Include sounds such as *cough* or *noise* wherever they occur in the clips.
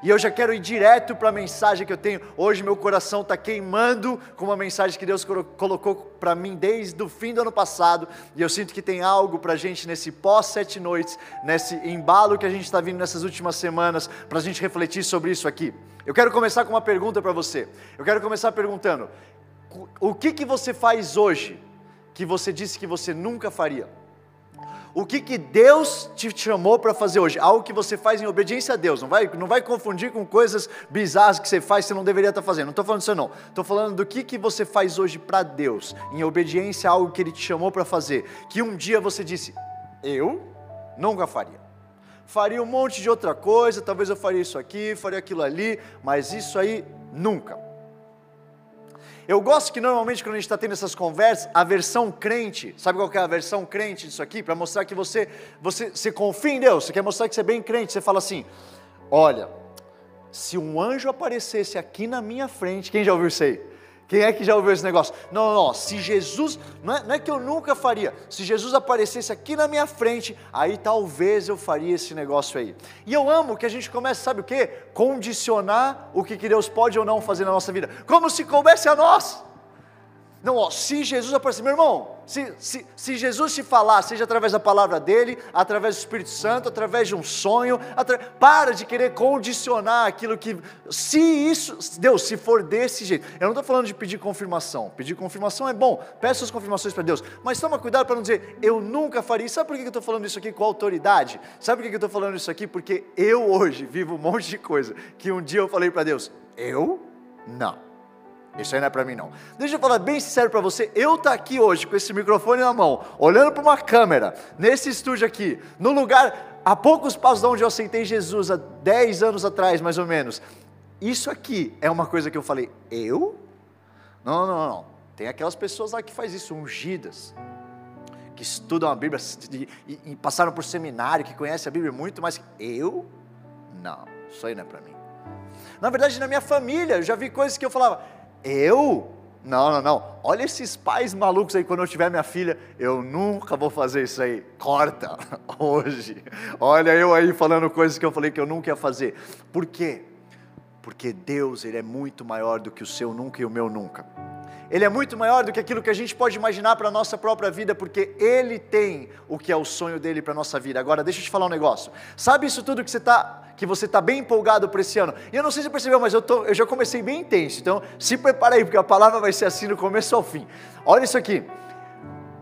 E eu já quero ir direto para a mensagem que eu tenho. Hoje meu coração está queimando com uma mensagem que Deus colocou para mim desde o fim do ano passado. E eu sinto que tem algo para a gente nesse pós-sete noites, nesse embalo que a gente está vindo nessas últimas semanas, para a gente refletir sobre isso aqui. Eu quero começar com uma pergunta para você. Eu quero começar perguntando: o que, que você faz hoje que você disse que você nunca faria? O que, que Deus te chamou para fazer hoje, algo que você faz em obediência a Deus, não vai, não vai confundir com coisas bizarras que você faz que você não deveria estar tá fazendo, não estou falando disso não, estou falando do que, que você faz hoje para Deus, em obediência a algo que Ele te chamou para fazer, que um dia você disse, eu nunca faria, faria um monte de outra coisa, talvez eu faria isso aqui, faria aquilo ali, mas isso aí nunca. Eu gosto que normalmente quando a gente está tendo essas conversas, a versão crente, sabe qual é a versão crente disso aqui? Para mostrar que você, você, você confia em Deus, você quer mostrar que você é bem crente, você fala assim: olha, se um anjo aparecesse aqui na minha frente, quem já ouviu isso aí? Quem é que já ouviu esse negócio? Não, não, não. Se Jesus, não é, não é, que eu nunca faria, se Jesus aparecesse aqui na minha frente, aí talvez eu faria esse negócio aí. E eu amo que a gente comece, sabe o que? Condicionar o que Deus pode ou não fazer na nossa vida, como se coubesse a nós. Não, ó, se Jesus aparecer, meu irmão, se, se, se, Jesus te falar, seja através da palavra dele, através do Espírito Santo, através de um sonho, atra... para de querer condicionar aquilo que. Se isso, Deus, se for desse jeito. Eu não estou falando de pedir confirmação. Pedir confirmação é bom, peça as confirmações para Deus, mas toma cuidado para não dizer, eu nunca faria. Sabe por que eu estou falando isso aqui com autoridade? Sabe por que eu estou falando isso aqui? Porque eu hoje vivo um monte de coisa que um dia eu falei para Deus, eu não. Isso aí não é para mim não. Deixa eu falar bem sincero para você, eu tá aqui hoje com esse microfone na mão, olhando para uma câmera, nesse estúdio aqui, no lugar a poucos passos de onde eu aceitei Jesus há 10 anos atrás, mais ou menos. Isso aqui é uma coisa que eu falei, eu? Não, não, não. Tem aquelas pessoas lá que faz isso, ungidas, que estudam a Bíblia e, e passaram por seminário, que conhecem a Bíblia muito, mas eu? Não, isso aí não é para mim. Na verdade, na minha família, eu já vi coisas que eu falava, eu? Não, não, não. Olha esses pais malucos aí, quando eu tiver minha filha, eu nunca vou fazer isso aí. Corta, *laughs* hoje. Olha eu aí falando coisas que eu falei que eu nunca ia fazer. Por quê? Porque Deus, Ele é muito maior do que o seu nunca e o meu nunca. Ele é muito maior do que aquilo que a gente pode imaginar para a nossa própria vida, porque Ele tem o que é o sonho dele para a nossa vida. Agora, deixa eu te falar um negócio. Sabe isso tudo que você está que você está bem empolgado para esse ano. E eu não sei se você percebeu, mas eu, tô, eu já comecei bem intenso. Então, se prepara aí, porque a palavra vai ser assim do começo ao fim. Olha isso aqui.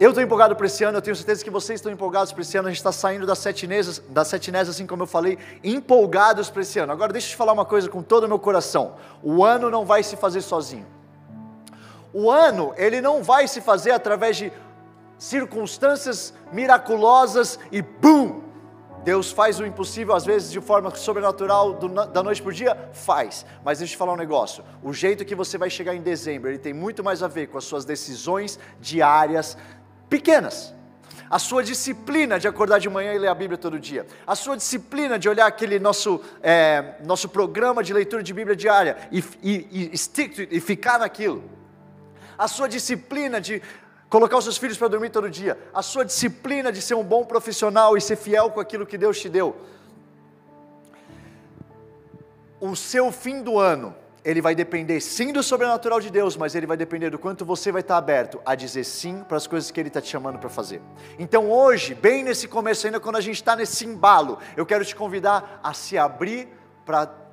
Eu estou empolgado para esse ano, eu tenho certeza que vocês estão empolgados para esse ano. A gente está saindo das sete nesas, das sete nesas, assim como eu falei, empolgados para esse ano. Agora, deixa eu te falar uma coisa com todo o meu coração: o ano não vai se fazer sozinho. O ano, ele não vai se fazer através de circunstâncias miraculosas e BUM! Deus faz o impossível às vezes de forma sobrenatural do, da noite para o dia? Faz. Mas deixa eu te falar um negócio. O jeito que você vai chegar em dezembro, ele tem muito mais a ver com as suas decisões diárias pequenas. A sua disciplina de acordar de manhã e ler a Bíblia todo dia. A sua disciplina de olhar aquele nosso, é, nosso programa de leitura de Bíblia diária e, e, e, stick e ficar naquilo. A sua disciplina de colocar os seus filhos para dormir todo dia, a sua disciplina de ser um bom profissional e ser fiel com aquilo que Deus te deu. O seu fim do ano, ele vai depender sim do sobrenatural de Deus, mas ele vai depender do quanto você vai estar aberto a dizer sim para as coisas que Ele está te chamando para fazer. Então hoje, bem nesse começo, ainda quando a gente está nesse embalo, eu quero te convidar a se abrir para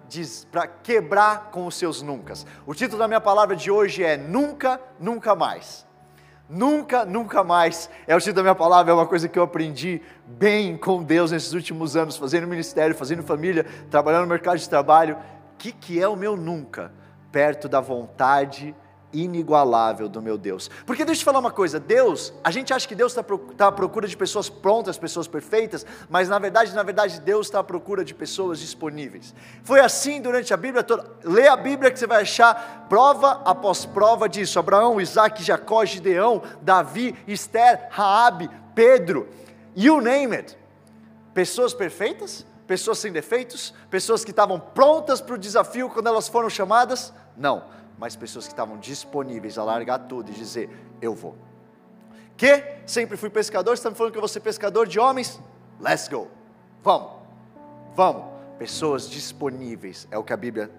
para quebrar com os seus nunca. O título da minha palavra de hoje é Nunca, Nunca Mais. Nunca, nunca mais. É o título da minha palavra, é uma coisa que eu aprendi bem com Deus nesses últimos anos, fazendo ministério, fazendo família, trabalhando no mercado de trabalho. O que, que é o meu nunca? Perto da vontade inigualável do meu Deus. Porque deixa eu te falar uma coisa, Deus, a gente acha que Deus está tá à procura de pessoas prontas, pessoas perfeitas, mas na verdade, na verdade, Deus está à procura de pessoas disponíveis. Foi assim durante a Bíblia toda. Lê a Bíblia que você vai achar prova após prova disso. Abraão, Isaac, Jacó, Gideão, Davi, Esther, Raabe, Pedro, you name it. Pessoas perfeitas, pessoas sem defeitos, pessoas que estavam prontas para o desafio quando elas foram chamadas? Não mas pessoas que estavam disponíveis a largar tudo e dizer: Eu vou. Que? Sempre fui pescador, você está me falando que eu vou ser pescador de homens? Let's go. Vamos, vamos. pessoas disponíveis, é o que a Bíblia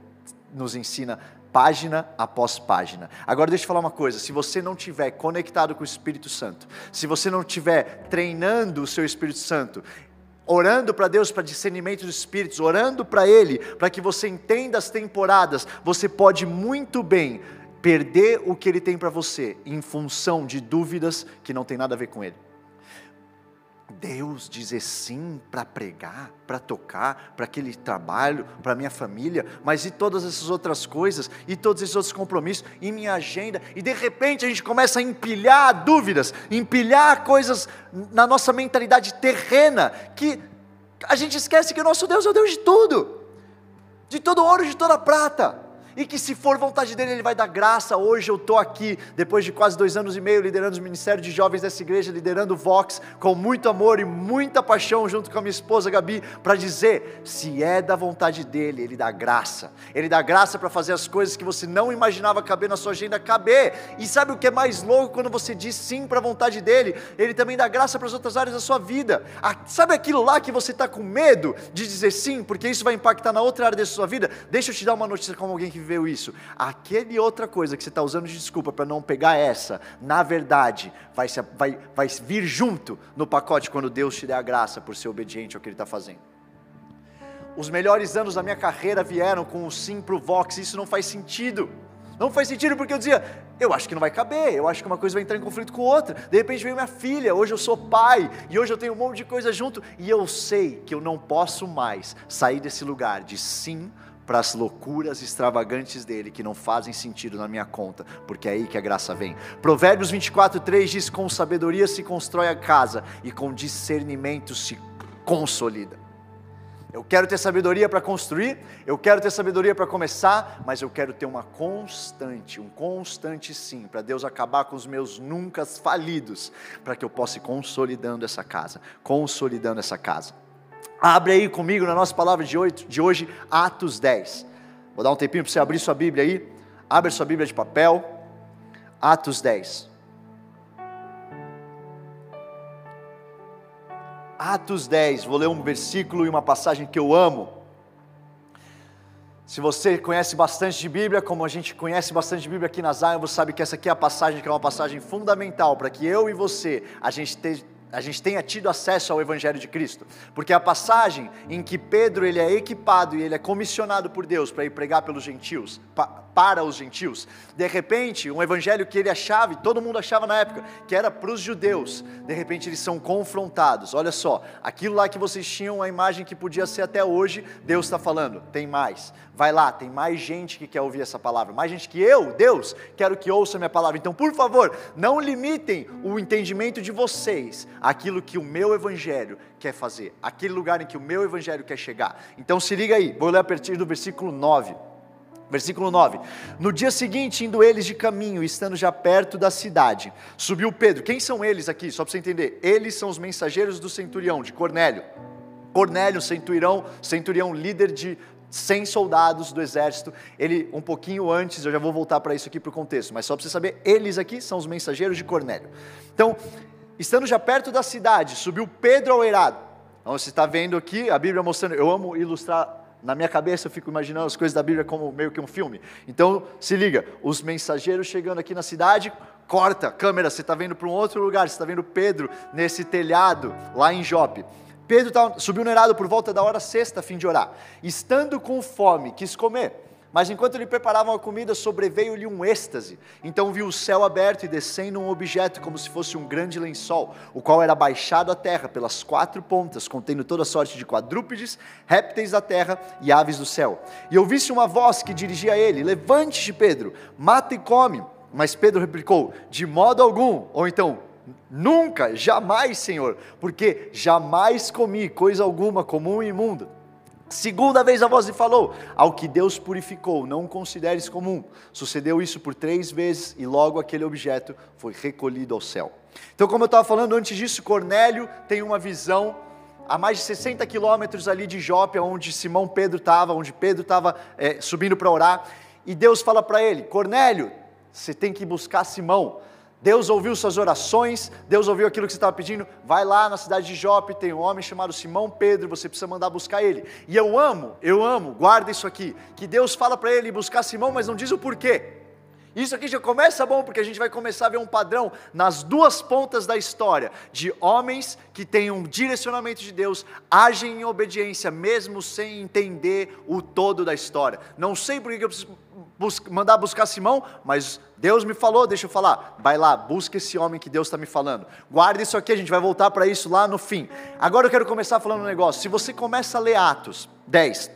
nos ensina página após página. Agora deixa eu falar uma coisa, se você não tiver conectado com o Espírito Santo, se você não tiver treinando o seu Espírito Santo, orando para Deus para discernimento dos espíritos, orando para ele, para que você entenda as temporadas, você pode muito bem perder o que ele tem para você em função de dúvidas que não tem nada a ver com ele. Deus dizer sim para pregar, para tocar, para aquele trabalho, para minha família, mas e todas essas outras coisas, e todos esses outros compromissos, e minha agenda, e de repente a gente começa a empilhar dúvidas, empilhar coisas na nossa mentalidade terrena, que a gente esquece que o nosso Deus é o Deus de tudo, de todo ouro, de toda prata e que se for vontade dele, ele vai dar graça. Hoje eu estou aqui, depois de quase dois anos e meio, liderando o Ministério de Jovens dessa igreja, liderando o Vox, com muito amor e muita paixão, junto com a minha esposa Gabi, para dizer: se é da vontade dele, ele dá graça. Ele dá graça para fazer as coisas que você não imaginava caber na sua agenda, caber. E sabe o que é mais louco quando você diz sim para a vontade dele? Ele também dá graça para as outras áreas da sua vida. Sabe aquilo lá que você está com medo de dizer sim, porque isso vai impactar na outra área da sua vida? Deixa eu te dar uma notícia como alguém que viveu isso. Aquele outra coisa que você está usando de desculpa para não pegar essa, na verdade, vai, se, vai, vai vir junto no pacote quando Deus te der a graça por ser obediente ao que Ele está fazendo. Os melhores anos da minha carreira vieram com o sim para o Vox, isso não faz sentido. Não faz sentido porque eu dizia, eu acho que não vai caber, eu acho que uma coisa vai entrar em conflito com outra. De repente veio minha filha, hoje eu sou pai, e hoje eu tenho um monte de coisa junto, e eu sei que eu não posso mais sair desse lugar de sim para as loucuras extravagantes dele que não fazem sentido na minha conta, porque é aí que a graça vem. Provérbios 24, 3 diz: Com sabedoria se constrói a casa, e com discernimento se consolida. Eu quero ter sabedoria para construir, eu quero ter sabedoria para começar, mas eu quero ter uma constante, um constante sim, para Deus acabar com os meus nunca falidos, para que eu possa ir consolidando essa casa, consolidando essa casa. Abre aí comigo na nossa palavra de hoje, de hoje Atos 10. Vou dar um tempinho para você abrir sua Bíblia aí. Abre sua Bíblia de papel. Atos 10. Atos 10, vou ler um versículo e uma passagem que eu amo. Se você conhece bastante de Bíblia, como a gente conhece bastante de Bíblia aqui na Zion, você sabe que essa aqui é a passagem que é uma passagem fundamental para que eu e você, a gente a gente tenha tido acesso ao Evangelho de Cristo, porque a passagem em que Pedro ele é equipado e ele é comissionado por Deus para ir pregar pelos gentios, para os gentios, de repente um Evangelho que ele achava, e todo mundo achava na época, que era para os judeus, de repente eles são confrontados. Olha só, aquilo lá que vocês tinham a imagem que podia ser até hoje, Deus está falando, tem mais. Vai lá, tem mais gente que quer ouvir essa palavra, mais gente que eu, Deus, quero que ouça a minha palavra. Então, por favor, não limitem o entendimento de vocês àquilo que o meu evangelho quer fazer, aquele lugar em que o meu evangelho quer chegar. Então, se liga aí, vou ler a partir do versículo 9. Versículo 9: No dia seguinte, indo eles de caminho, estando já perto da cidade, subiu Pedro. Quem são eles aqui? Só para você entender. Eles são os mensageiros do centurião, de Cornélio. Cornélio, centurião, centurião líder de 100 soldados do exército. Ele, um pouquinho antes, eu já vou voltar para isso aqui para o contexto, mas só para você saber, eles aqui são os mensageiros de Cornélio. Então, estando já perto da cidade, subiu Pedro ao eirado. Então, você está vendo aqui a Bíblia mostrando, eu amo ilustrar na minha cabeça eu fico imaginando as coisas da Bíblia como meio que um filme. Então, se liga, os mensageiros chegando aqui na cidade, corta, câmera, você está vendo para um outro lugar, você está vendo Pedro nesse telhado lá em Jope. Pedro subiu no erado por volta da hora sexta a fim de orar. Estando com fome, quis comer. Mas enquanto lhe preparavam a comida, sobreveio-lhe um êxtase. Então viu o céu aberto e descendo um objeto como se fosse um grande lençol, o qual era baixado à terra pelas quatro pontas, contendo toda sorte de quadrúpedes, répteis da terra e aves do céu. E ouvisse uma voz que dirigia a ele: Levante-te, Pedro, mata e come. Mas Pedro replicou: De modo algum. Ou então, Nunca, jamais, Senhor, porque jamais comi coisa alguma comum e imunda. Segunda vez a voz lhe falou: Ao que Deus purificou, não consideres comum. Sucedeu isso por três vezes e logo aquele objeto foi recolhido ao céu. Então, como eu estava falando antes disso, Cornélio tem uma visão a mais de 60 quilômetros ali de Jope, onde Simão Pedro estava, onde Pedro estava é, subindo para orar, e Deus fala para ele: Cornélio, você tem que buscar Simão Deus ouviu suas orações, Deus ouviu aquilo que você estava pedindo. Vai lá na cidade de Jope, tem um homem chamado Simão Pedro, você precisa mandar buscar ele. E eu amo, eu amo, guarda isso aqui, que Deus fala para ele buscar Simão, mas não diz o porquê. Isso aqui já começa bom, porque a gente vai começar a ver um padrão nas duas pontas da história, de homens que têm um direcionamento de Deus, agem em obediência, mesmo sem entender o todo da história. Não sei por que eu preciso mandar buscar Simão, mas Deus me falou, deixa eu falar. Vai lá, busca esse homem que Deus está me falando. Guarda isso aqui, a gente vai voltar para isso lá no fim. Agora eu quero começar falando um negócio. Se você começa a ler Atos 10,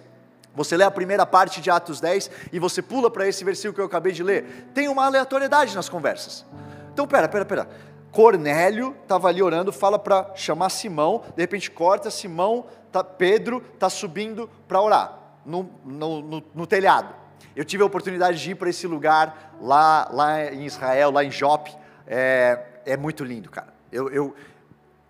você lê a primeira parte de Atos 10 e você pula para esse versículo que eu acabei de ler. Tem uma aleatoriedade nas conversas. Então, pera, pera, pera. Cornélio estava ali orando, fala para chamar Simão, de repente corta, Simão, tá, Pedro está subindo para orar no, no, no, no, telhado. Eu tive a oportunidade de ir para esse lugar lá, lá em Israel, lá em Jope. É, é muito lindo, cara. Eu, eu,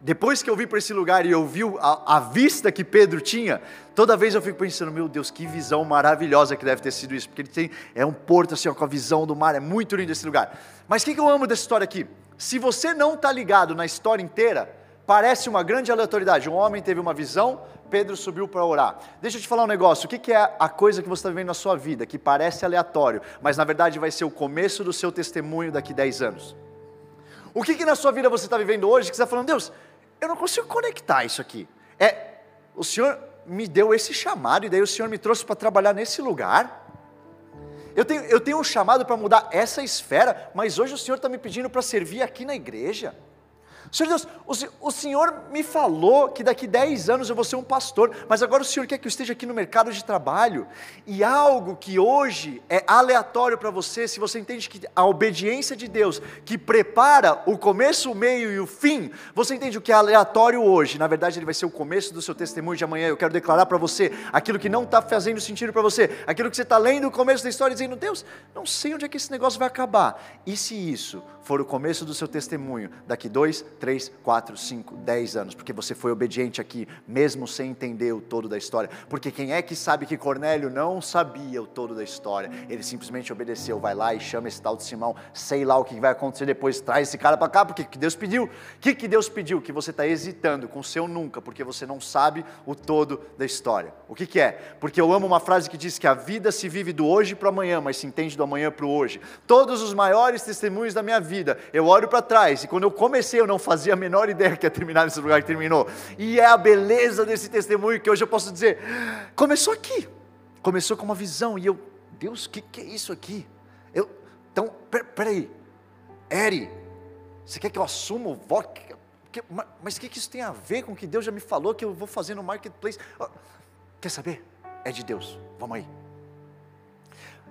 depois que eu vim para esse lugar e eu vi a, a, vista que Pedro tinha, toda vez eu fico pensando, meu Deus, que visão maravilhosa que deve ter sido isso, porque ele tem, é um porto assim, ó, com a visão do mar, é muito lindo esse lugar. Mas o que, que eu amo dessa história aqui? Se você não está ligado na história inteira, parece uma grande aleatoriedade. Um homem teve uma visão, Pedro subiu para orar. Deixa eu te falar um negócio: o que, que é a coisa que você está vivendo na sua vida, que parece aleatório, mas na verdade vai ser o começo do seu testemunho daqui 10 anos? O que, que na sua vida você está vivendo hoje que você está falando, Deus, eu não consigo conectar isso aqui. É, o Senhor me deu esse chamado e daí o Senhor me trouxe para trabalhar nesse lugar. Eu tenho, eu tenho um chamado para mudar essa esfera, mas hoje o Senhor está me pedindo para servir aqui na igreja. Senhor Deus, o, o, Senhor me falou que daqui 10 anos eu vou ser um pastor, mas agora o Senhor quer que eu esteja aqui no mercado de trabalho, e algo que hoje é aleatório para você, se você entende que a obediência de Deus, que prepara o começo, o meio e o fim, você entende o que é aleatório hoje, na verdade ele vai ser o começo do seu testemunho de amanhã. Eu quero declarar para você aquilo que não está fazendo sentido para você, aquilo que você está lendo o começo da história, dizendo, Deus, não sei onde é que esse negócio vai acabar. E se isso for o começo do seu testemunho, daqui dois, três, quatro, cinco, dez anos, porque você foi obediente aqui, mesmo sem entender o todo da história. Porque quem é que sabe que Cornélio não sabia o todo da história? Ele simplesmente obedeceu, vai lá e chama esse tal de Simão, sei lá o que vai acontecer depois, traz esse cara para cá, porque que Deus pediu? O que, que Deus pediu? Que você está hesitando com o seu nunca, porque você não sabe o todo da história. O que, que é? Porque eu amo uma frase que diz que a vida se vive do hoje para amanhã, mas se entende do amanhã para o hoje. Todos os maiores testemunhos da minha vida vida, eu olho para trás e quando eu comecei eu não fazia a menor ideia que ia terminar nesse lugar que terminou. E é a beleza desse testemunho que hoje eu posso dizer, começou aqui, começou com uma visão e eu, Deus, o que, que é isso aqui? Eu, então, per, peraí, Eri, você quer que eu assuma o voto? Mas o que, que isso tem a ver com o que Deus já me falou que eu vou fazer no marketplace? Quer saber? É de Deus, vamos aí.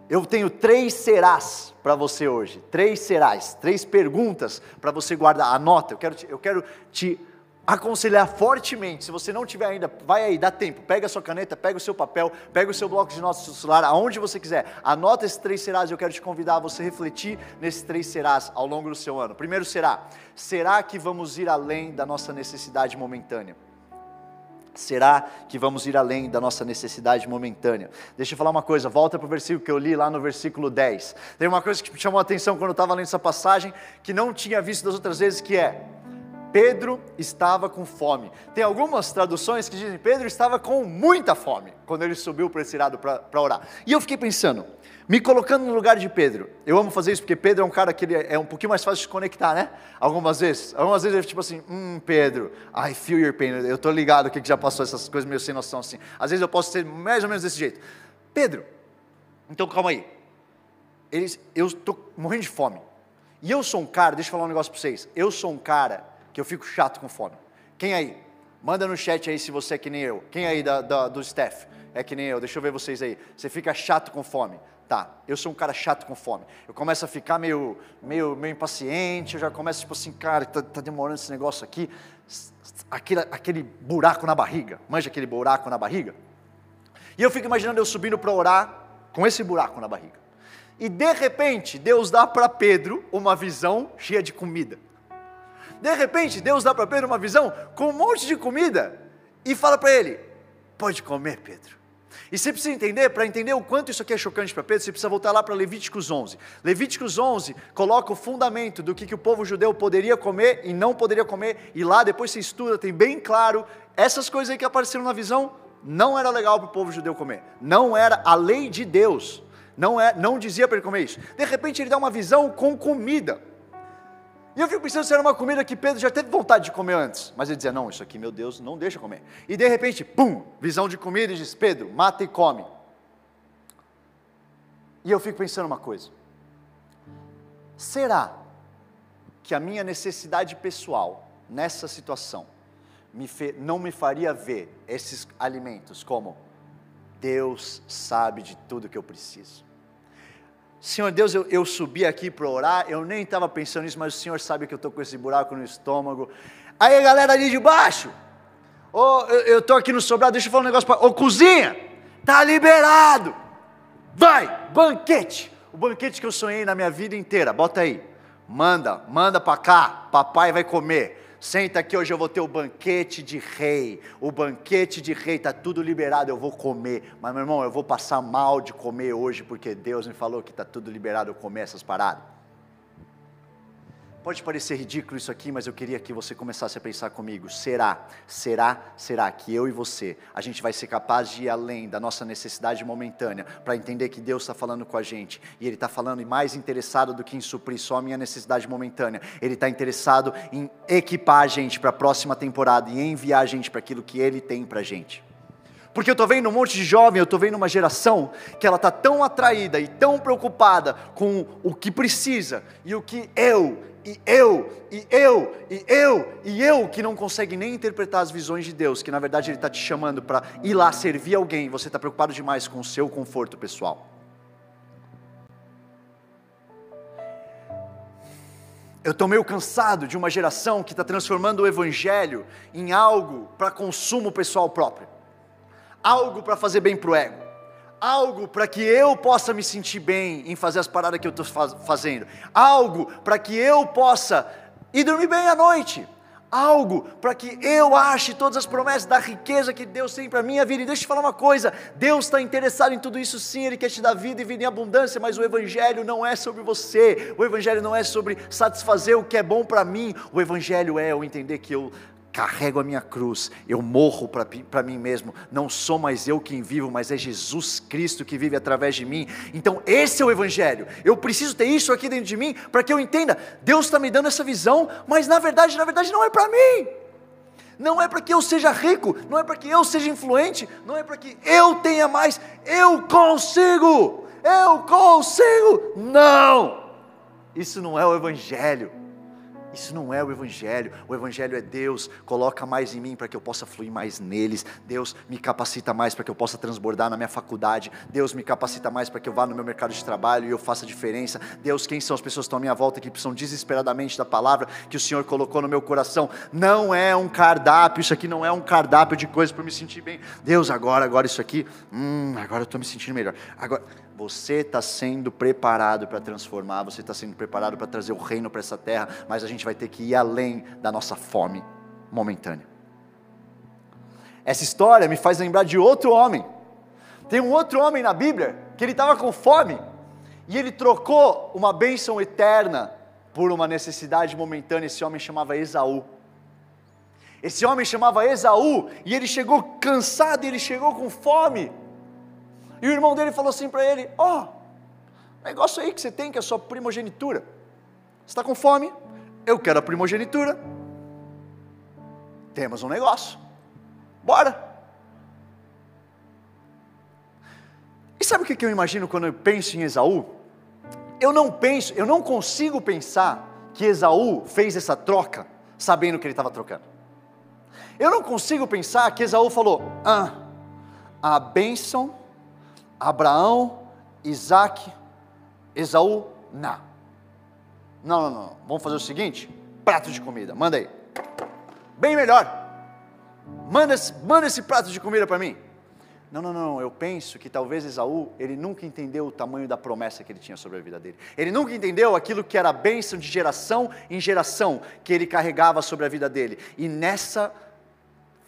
Eu tenho três serás para você hoje. Três serás, três perguntas para você guardar. Anota, eu quero te, eu quero te aconselhar fortemente. Se você não tiver ainda, vai aí, dá tempo. Pega a sua caneta, pega o seu papel, pega o seu bloco de notas do celular, aonde você quiser. Anota esses três serás. Eu quero te convidar a você refletir nesses três serás ao longo do seu ano. Primeiro será: será que vamos ir além da nossa necessidade momentânea? Será que vamos ir além da nossa necessidade momentânea? Deixa eu falar uma coisa, volta para o versículo que eu li lá no versículo 10. Tem uma coisa que me chamou a atenção quando eu estava lendo essa passagem, que não tinha visto das outras vezes, que é Pedro estava com fome. Tem algumas traduções que dizem Pedro estava com muita fome quando ele subiu para esse lado para orar. E eu fiquei pensando, me colocando no lugar de Pedro. Eu amo fazer isso porque Pedro é um cara que ele é um pouquinho mais fácil de conectar, né? Algumas vezes. Algumas vezes ele tipo assim, hum, Pedro, I feel your pain. Eu tô ligado que já passou essas coisas meio sem noção assim. Às vezes eu posso ser mais ou menos desse jeito. Pedro, então calma aí. Eles, eu tô morrendo de fome. E eu sou um cara, deixa eu falar um negócio para vocês. Eu sou um cara que eu fico chato com fome. Quem aí? Manda no chat aí se você é que nem eu. Quem aí da, da, do staff é que nem eu? Deixa eu ver vocês aí. Você fica chato com fome. Tá, eu sou um cara chato com fome. Eu começo a ficar meio, meio, meio impaciente, eu já começo tipo assim, cara, tá, tá demorando esse negócio aqui. Aquele, aquele buraco na barriga, manja aquele buraco na barriga? E eu fico imaginando eu subindo para orar com esse buraco na barriga. E de repente, Deus dá para Pedro uma visão cheia de comida. De repente, Deus dá para Pedro uma visão com um monte de comida e fala para ele: Pode comer, Pedro E você precisa entender, para entender o quanto isso aqui é chocante para Pedro, você precisa voltar lá para Levíticos 11. Levíticos 11 coloca o fundamento do que, que o povo judeu poderia comer e não poderia comer, e lá depois você estuda, tem bem claro, essas coisas aí que apareceram na visão, não era legal para o povo judeu comer, não era a lei de Deus, não, é, não dizia para ele comer isso. De repente ele dá uma visão com comida. E eu fico pensando se era uma comida que Pedro já teve vontade de comer antes. Mas ele dizia: Não, isso aqui, meu Deus, não deixa comer. E de repente, pum, visão de comida e diz: Pedro, mata e come. E eu fico pensando uma coisa: será que a minha necessidade pessoal nessa situação me fe, não me faria ver esses alimentos como Deus sabe de tudo que eu preciso? Senhor Deus, eu, eu subi aqui para orar, eu nem estava pensando nisso, mas o Senhor sabe que eu estou com esse buraco no estômago. Aí, galera ali de baixo, oh, eu estou aqui no sobrado, deixa eu falar um negócio para. Ô, oh, cozinha, tá liberado. Vai, banquete. O banquete que eu sonhei na minha vida inteira, bota aí. Manda, manda para cá, papai vai comer. Senta aqui, hoje eu vou ter o banquete de rei. O banquete de rei, está tudo liberado, eu vou comer. Mas, meu irmão, eu vou passar mal de comer hoje, porque Deus me falou que está tudo liberado eu comer essas paradas. Pode parecer ridículo isso aqui, mas eu queria que você começasse a pensar comigo: será, será, será que eu e você, a gente vai ser capaz de ir além da nossa necessidade momentânea para entender que Deus está falando com a gente? E Ele está falando e mais interessado do que em suprir só a minha necessidade momentânea, Ele está interessado em equipar a gente para a próxima temporada e enviar a gente para aquilo que Ele tem para a gente. Porque eu estou vendo um monte de jovem, eu estou vendo uma geração que ela está tão atraída e tão preocupada com o que precisa e o que eu e eu, e eu, e eu, e eu, que não consegue nem interpretar as visões de Deus, que na verdade Ele está te chamando para ir lá servir alguém, você está preocupado demais com o seu conforto pessoal. Eu estou meio cansado de uma geração que está transformando o Evangelho em algo para consumo pessoal próprio, algo para fazer bem para o ego algo para que eu possa me sentir bem em fazer as paradas que eu estou fazendo, algo para que eu possa ir dormir bem à noite, algo para que eu ache todas as promessas da riqueza que Deus tem para a minha vida. E deixa eu te falar uma coisa: Deus está interessado em tudo isso sim, Ele quer te dar vida e vida em abundância, mas o Evangelho não é sobre você, o Evangelho não é sobre satisfazer o que é bom para mim, o Evangelho é eu entender que eu carrego a minha cruz, eu morro para mim mesmo, não sou mais eu quem vivo, mas é Jesus Cristo que vive através de mim. Então, esse é o Evangelho. Eu preciso ter isso aqui dentro de mim para que eu entenda. Deus está me dando essa visão, mas na verdade, na verdade, não é para mim. Não é para que eu seja rico, não é para que eu seja influente, não é para que eu tenha mais. Eu consigo, eu consigo. Não, isso não é o Evangelho. Isso não é o Evangelho. O Evangelho é Deus, coloca mais em mim para que eu possa fluir mais neles. Deus me capacita mais para que eu possa transbordar na minha faculdade. Deus me capacita mais para que eu vá no meu mercado de trabalho e eu faça diferença. Deus, quem são as pessoas que estão à minha volta que precisam desesperadamente da palavra que o Senhor colocou no meu coração? Não é um cardápio, isso aqui não é um cardápio de coisas para me sentir bem. Deus, agora, agora isso aqui, hum, agora eu estou me sentindo melhor. Agora você está sendo preparado para transformar, você está sendo preparado para trazer o reino para essa terra, mas a gente vai ter que ir além da nossa fome momentânea. Essa história me faz lembrar de outro homem. Tem um outro homem na Bíblia que ele estava com fome e ele trocou uma bênção eterna por uma necessidade momentânea. Esse homem chamava Esaú. Esse homem chamava Esaú e ele chegou cansado, ele chegou com fome. E o irmão dele falou assim para ele: Ó, oh, negócio aí que você tem, que é a sua primogenitura. Você está com fome? Eu quero a primogenitura. Temos um negócio. Bora. E sabe o que eu imagino quando eu penso em Esaú? Eu não penso, eu não consigo pensar que Esaú fez essa troca sabendo que ele estava trocando. Eu não consigo pensar que Esaú falou: ah, a bênção Abraão, Isaac, Esaú, não. Não, não, não. Vamos fazer o seguinte: prato de comida, manda aí. Bem melhor. Manda, manda esse prato de comida para mim. Não, não, não, eu penso que talvez Esaú, ele nunca entendeu o tamanho da promessa que ele tinha sobre a vida dele. Ele nunca entendeu aquilo que era a bênção de geração em geração que ele carregava sobre a vida dele. E nessa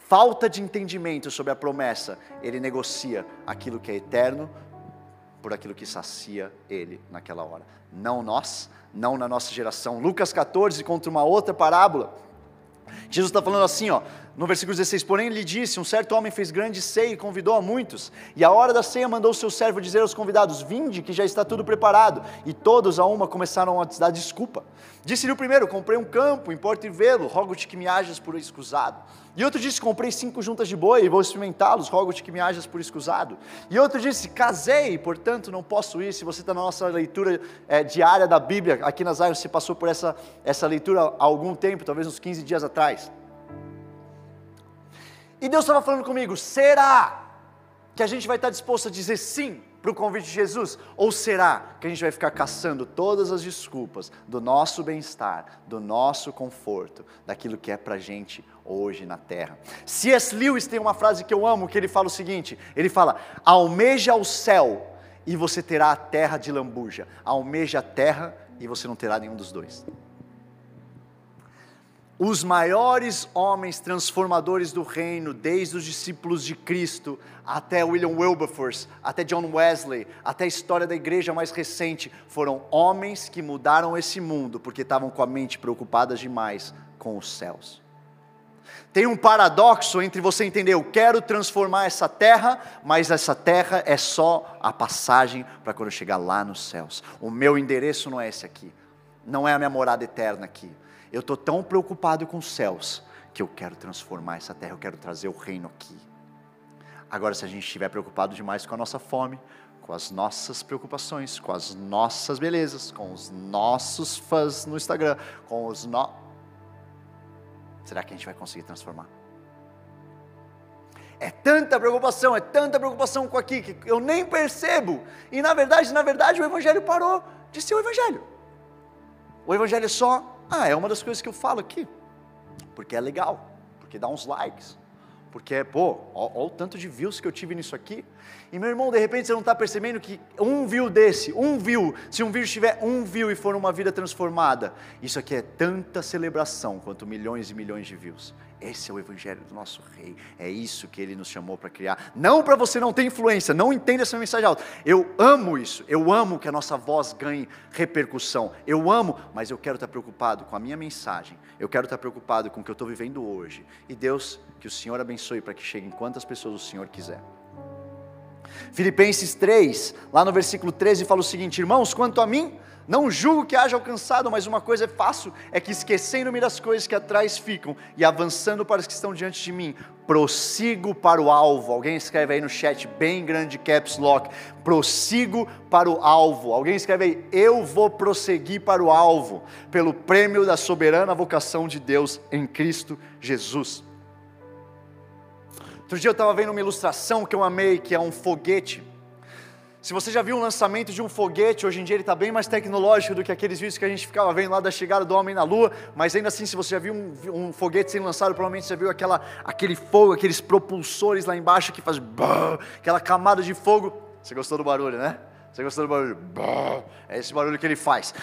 falta de entendimento sobre a promessa, ele negocia aquilo que é eterno por aquilo que sacia ele naquela hora. Não nós, não na nossa geração. Lucas 14 contra uma outra parábola. Jesus está falando assim, ó, no versículo 16: Porém, lhe disse: Um certo homem fez grande ceia e convidou a muitos. E a hora da ceia mandou seu servo dizer aos convidados: Vinde, que já está tudo preparado. E todos a uma começaram a dar desculpa. Disse-lhe o primeiro: Comprei um campo, importa e vê-lo, rogo-te que me hajas por escusado. E outro disse: Comprei cinco juntas de boi e vou experimentá-los, rogo-te que me hajas por escusado. E outro disse: Casei, portanto não posso ir. Se você está na nossa leitura é, diária da Bíblia, aqui nas áreas, você passou por essa, essa leitura há algum tempo, talvez uns 15 dias atrás. E Deus estava falando comigo: será que a gente vai estar disposto a dizer sim para o convite de Jesus? Ou será que a gente vai ficar caçando todas as desculpas do nosso bem-estar, do nosso conforto, daquilo que é para a gente hoje na terra? C.S. Lewis tem uma frase que eu amo, que ele fala o seguinte: ele fala, almeja o céu e você terá a terra de lambuja, almeja a terra e você não terá nenhum dos dois os maiores homens transformadores do reino, desde os discípulos de Cristo até William Wilberforce, até John Wesley, até a história da igreja mais recente, foram homens que mudaram esse mundo porque estavam com a mente preocupada demais com os céus. Tem um paradoxo entre você entender, eu quero transformar essa terra, mas essa terra é só a passagem para quando eu chegar lá nos céus. O meu endereço não é esse aqui, não é a minha morada eterna aqui eu estou tão preocupado com os céus que eu quero transformar essa terra, eu quero trazer o reino aqui. Agora, se a gente estiver preocupado demais com a nossa fome, com as nossas preocupações, com as nossas belezas, com os nossos fãs no Instagram, com os no... Será que a gente vai conseguir transformar? É tanta preocupação, é tanta preocupação com aqui que eu nem percebo. E na verdade, na verdade, o evangelho parou de ser o evangelho. O evangelho é só ah, é uma das coisas que eu falo aqui, porque é legal, porque dá uns likes, porque, pô, olha o tanto de views que eu tive nisso aqui. E meu irmão, de repente você não está percebendo que um view desse, um view, se um vídeo tiver um view e for uma vida transformada, isso aqui é tanta celebração quanto milhões e milhões de views. Esse é o evangelho do nosso rei. É isso que ele nos chamou para criar. Não para você não ter influência, não entenda essa mensagem alta. Eu amo isso. Eu amo que a nossa voz ganhe repercussão. Eu amo, mas eu quero estar preocupado com a minha mensagem. Eu quero estar preocupado com o que eu estou vivendo hoje. E Deus, que o Senhor abençoe para que cheguem quantas pessoas o Senhor quiser. Filipenses 3, lá no versículo 13, fala o seguinte: Irmãos, quanto a mim, não julgo que haja alcançado, mas uma coisa é fácil, é que esquecendo-me das coisas que atrás ficam e avançando para as que estão diante de mim, prossigo para o alvo. Alguém escreve aí no chat, bem grande caps lock, prossigo para o alvo. Alguém escreve aí, eu vou prosseguir para o alvo, pelo prêmio da soberana vocação de Deus em Cristo Jesus. Outro dia eu estava vendo uma ilustração que eu amei, que é um foguete se você já viu um lançamento de um foguete, hoje em dia ele está bem mais tecnológico do que aqueles vídeos que a gente ficava vendo lá da chegada do homem na Lua, mas ainda assim, se você já viu um, um foguete sendo lançado, provavelmente você viu aquela, aquele fogo, aqueles propulsores lá embaixo que faz aquela camada de fogo. Você gostou do barulho, né? Você gostou do barulho? É esse barulho que ele faz.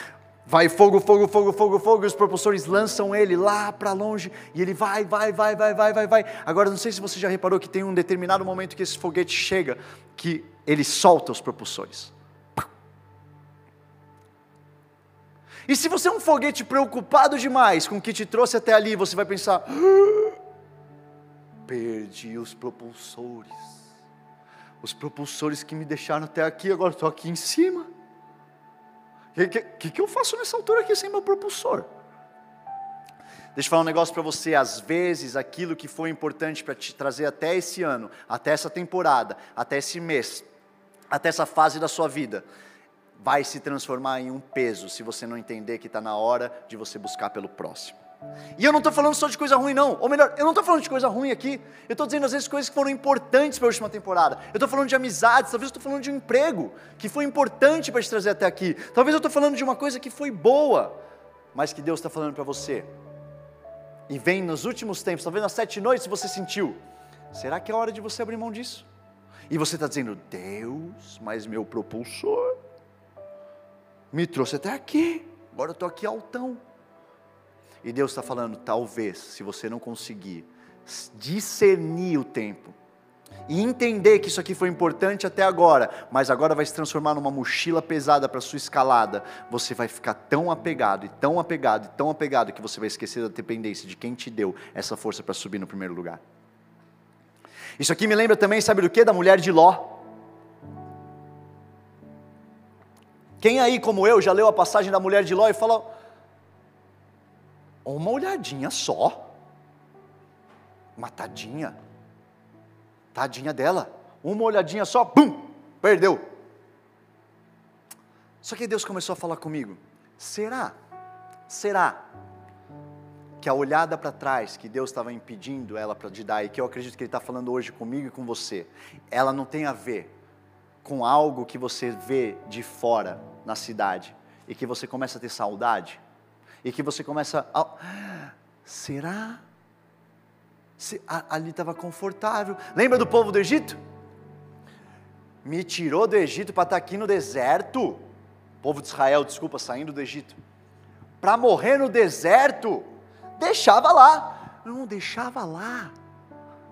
Vai fogo, fogo, fogo, fogo, fogo, e os propulsores lançam ele lá para longe, e ele vai, vai, vai, vai, vai, vai, vai. Agora, não sei se você já reparou que tem um determinado momento que esse foguete chega, que ele solta os propulsores. E se você é um foguete preocupado demais com o que te trouxe até ali, você vai pensar: ah, perdi os propulsores. Os propulsores que me deixaram até aqui, agora estou aqui em cima. O que, que, que eu faço nessa altura aqui sem meu propulsor? Deixa eu falar um negócio para você. Às vezes, aquilo que foi importante para te trazer até esse ano, até essa temporada, até esse mês, até essa fase da sua vida, vai se transformar em um peso se você não entender que está na hora de você buscar pelo próximo. E eu não estou falando só de coisa ruim, não. Ou melhor, eu não estou falando de coisa ruim aqui. Eu estou dizendo às vezes coisas que foram importantes para a última temporada. Eu estou falando de amizades, talvez eu estou falando de um emprego que foi importante para te trazer até aqui. Talvez eu estou falando de uma coisa que foi boa, mas que Deus está falando para você. E vem nos últimos tempos, talvez nas sete noites você sentiu. Será que é hora de você abrir mão disso? E você está dizendo, Deus, mas meu propulsor me trouxe até aqui. Agora eu estou aqui altão. E Deus está falando: talvez, se você não conseguir discernir o tempo e entender que isso aqui foi importante até agora, mas agora vai se transformar numa mochila pesada para sua escalada, você vai ficar tão apegado e tão apegado e tão apegado que você vai esquecer da dependência de quem te deu essa força para subir no primeiro lugar. Isso aqui me lembra também, sabe do que? Da mulher de Ló. Quem aí, como eu, já leu a passagem da mulher de Ló e falou: uma olhadinha só, uma tadinha, tadinha dela, uma olhadinha só, pum, perdeu. Só que Deus começou a falar comigo: será, será que a olhada para trás que Deus estava impedindo ela para de dar e que eu acredito que Ele está falando hoje comigo e com você, ela não tem a ver com algo que você vê de fora na cidade e que você começa a ter saudade e que você começa a. Será? Se, a, ali estava confortável. Lembra do povo do Egito? Me tirou do Egito para estar tá aqui no deserto. O povo de Israel, desculpa, saindo do Egito. Para morrer no deserto deixava lá. Não, deixava lá.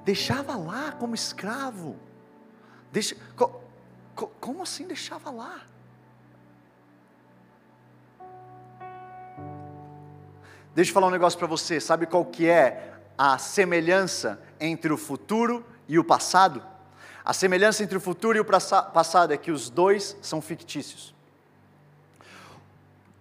Deixava lá como escravo. Deixa, co, co, como assim deixava lá? Deixa eu falar um negócio para você. Sabe qual que é a semelhança entre o futuro e o passado? A semelhança entre o futuro e o passado é que os dois são fictícios.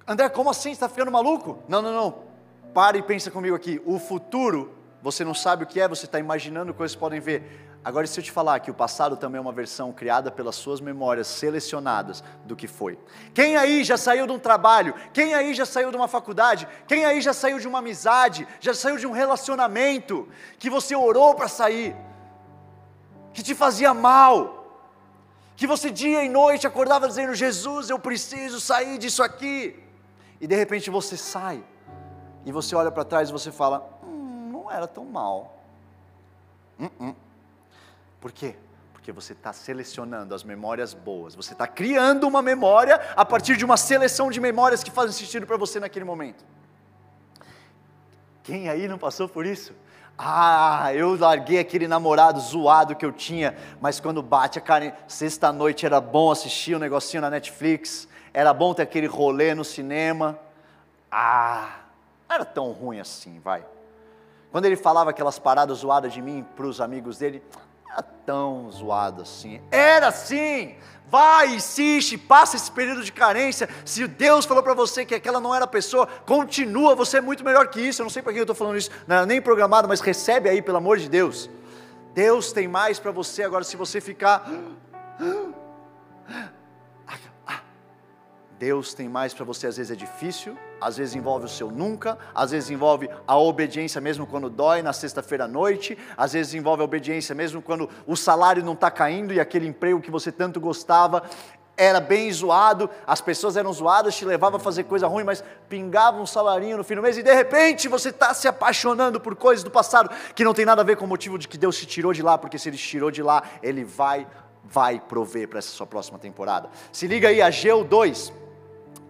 André, como assim? Você está ficando maluco? Não, não, não. Para e pensa comigo aqui. O futuro, você não sabe o que é, você está imaginando coisas que podem ver. Agora, se eu te falar que o passado também é uma versão criada pelas suas memórias selecionadas do que foi. Quem aí já saiu de um trabalho? Quem aí já saiu de uma faculdade? Quem aí já saiu de uma amizade? Já saiu de um relacionamento que você orou para sair? Que te fazia mal? Que você dia e noite acordava dizendo: Jesus, eu preciso sair disso aqui. E de repente você sai e você olha para trás e você fala: hum, não era tão mal. Hum, hum. Por quê? Porque você está selecionando as memórias boas, você está criando uma memória a partir de uma seleção de memórias que fazem sentido para você naquele momento. Quem aí não passou por isso? Ah, eu larguei aquele namorado zoado que eu tinha, mas quando bate a cara, sexta-noite era bom assistir um negocinho na Netflix, era bom ter aquele rolê no cinema. Ah, não era tão ruim assim, vai. Quando ele falava aquelas paradas zoadas de mim para os amigos dele, não era tão zoado assim. Era sim! Vai, insiste, passa esse período de carência. Se Deus falou para você que aquela não era a pessoa, continua, você é muito melhor que isso. Eu não sei para que eu estou falando isso, não era nem programado, mas recebe aí, pelo amor de Deus. Deus tem mais para você agora, se você ficar. Deus tem mais para você, às vezes é difícil, às vezes envolve o seu nunca, às vezes envolve a obediência mesmo quando dói na sexta-feira à noite, às vezes envolve a obediência mesmo quando o salário não está caindo e aquele emprego que você tanto gostava era bem zoado, as pessoas eram zoadas, te levavam a fazer coisa ruim, mas pingava um salarinho no fim do mês e de repente você está se apaixonando por coisas do passado que não tem nada a ver com o motivo de que Deus te tirou de lá, porque se Ele te tirou de lá, Ele vai, vai prover para essa sua próxima temporada. Se liga aí, Ageu 2.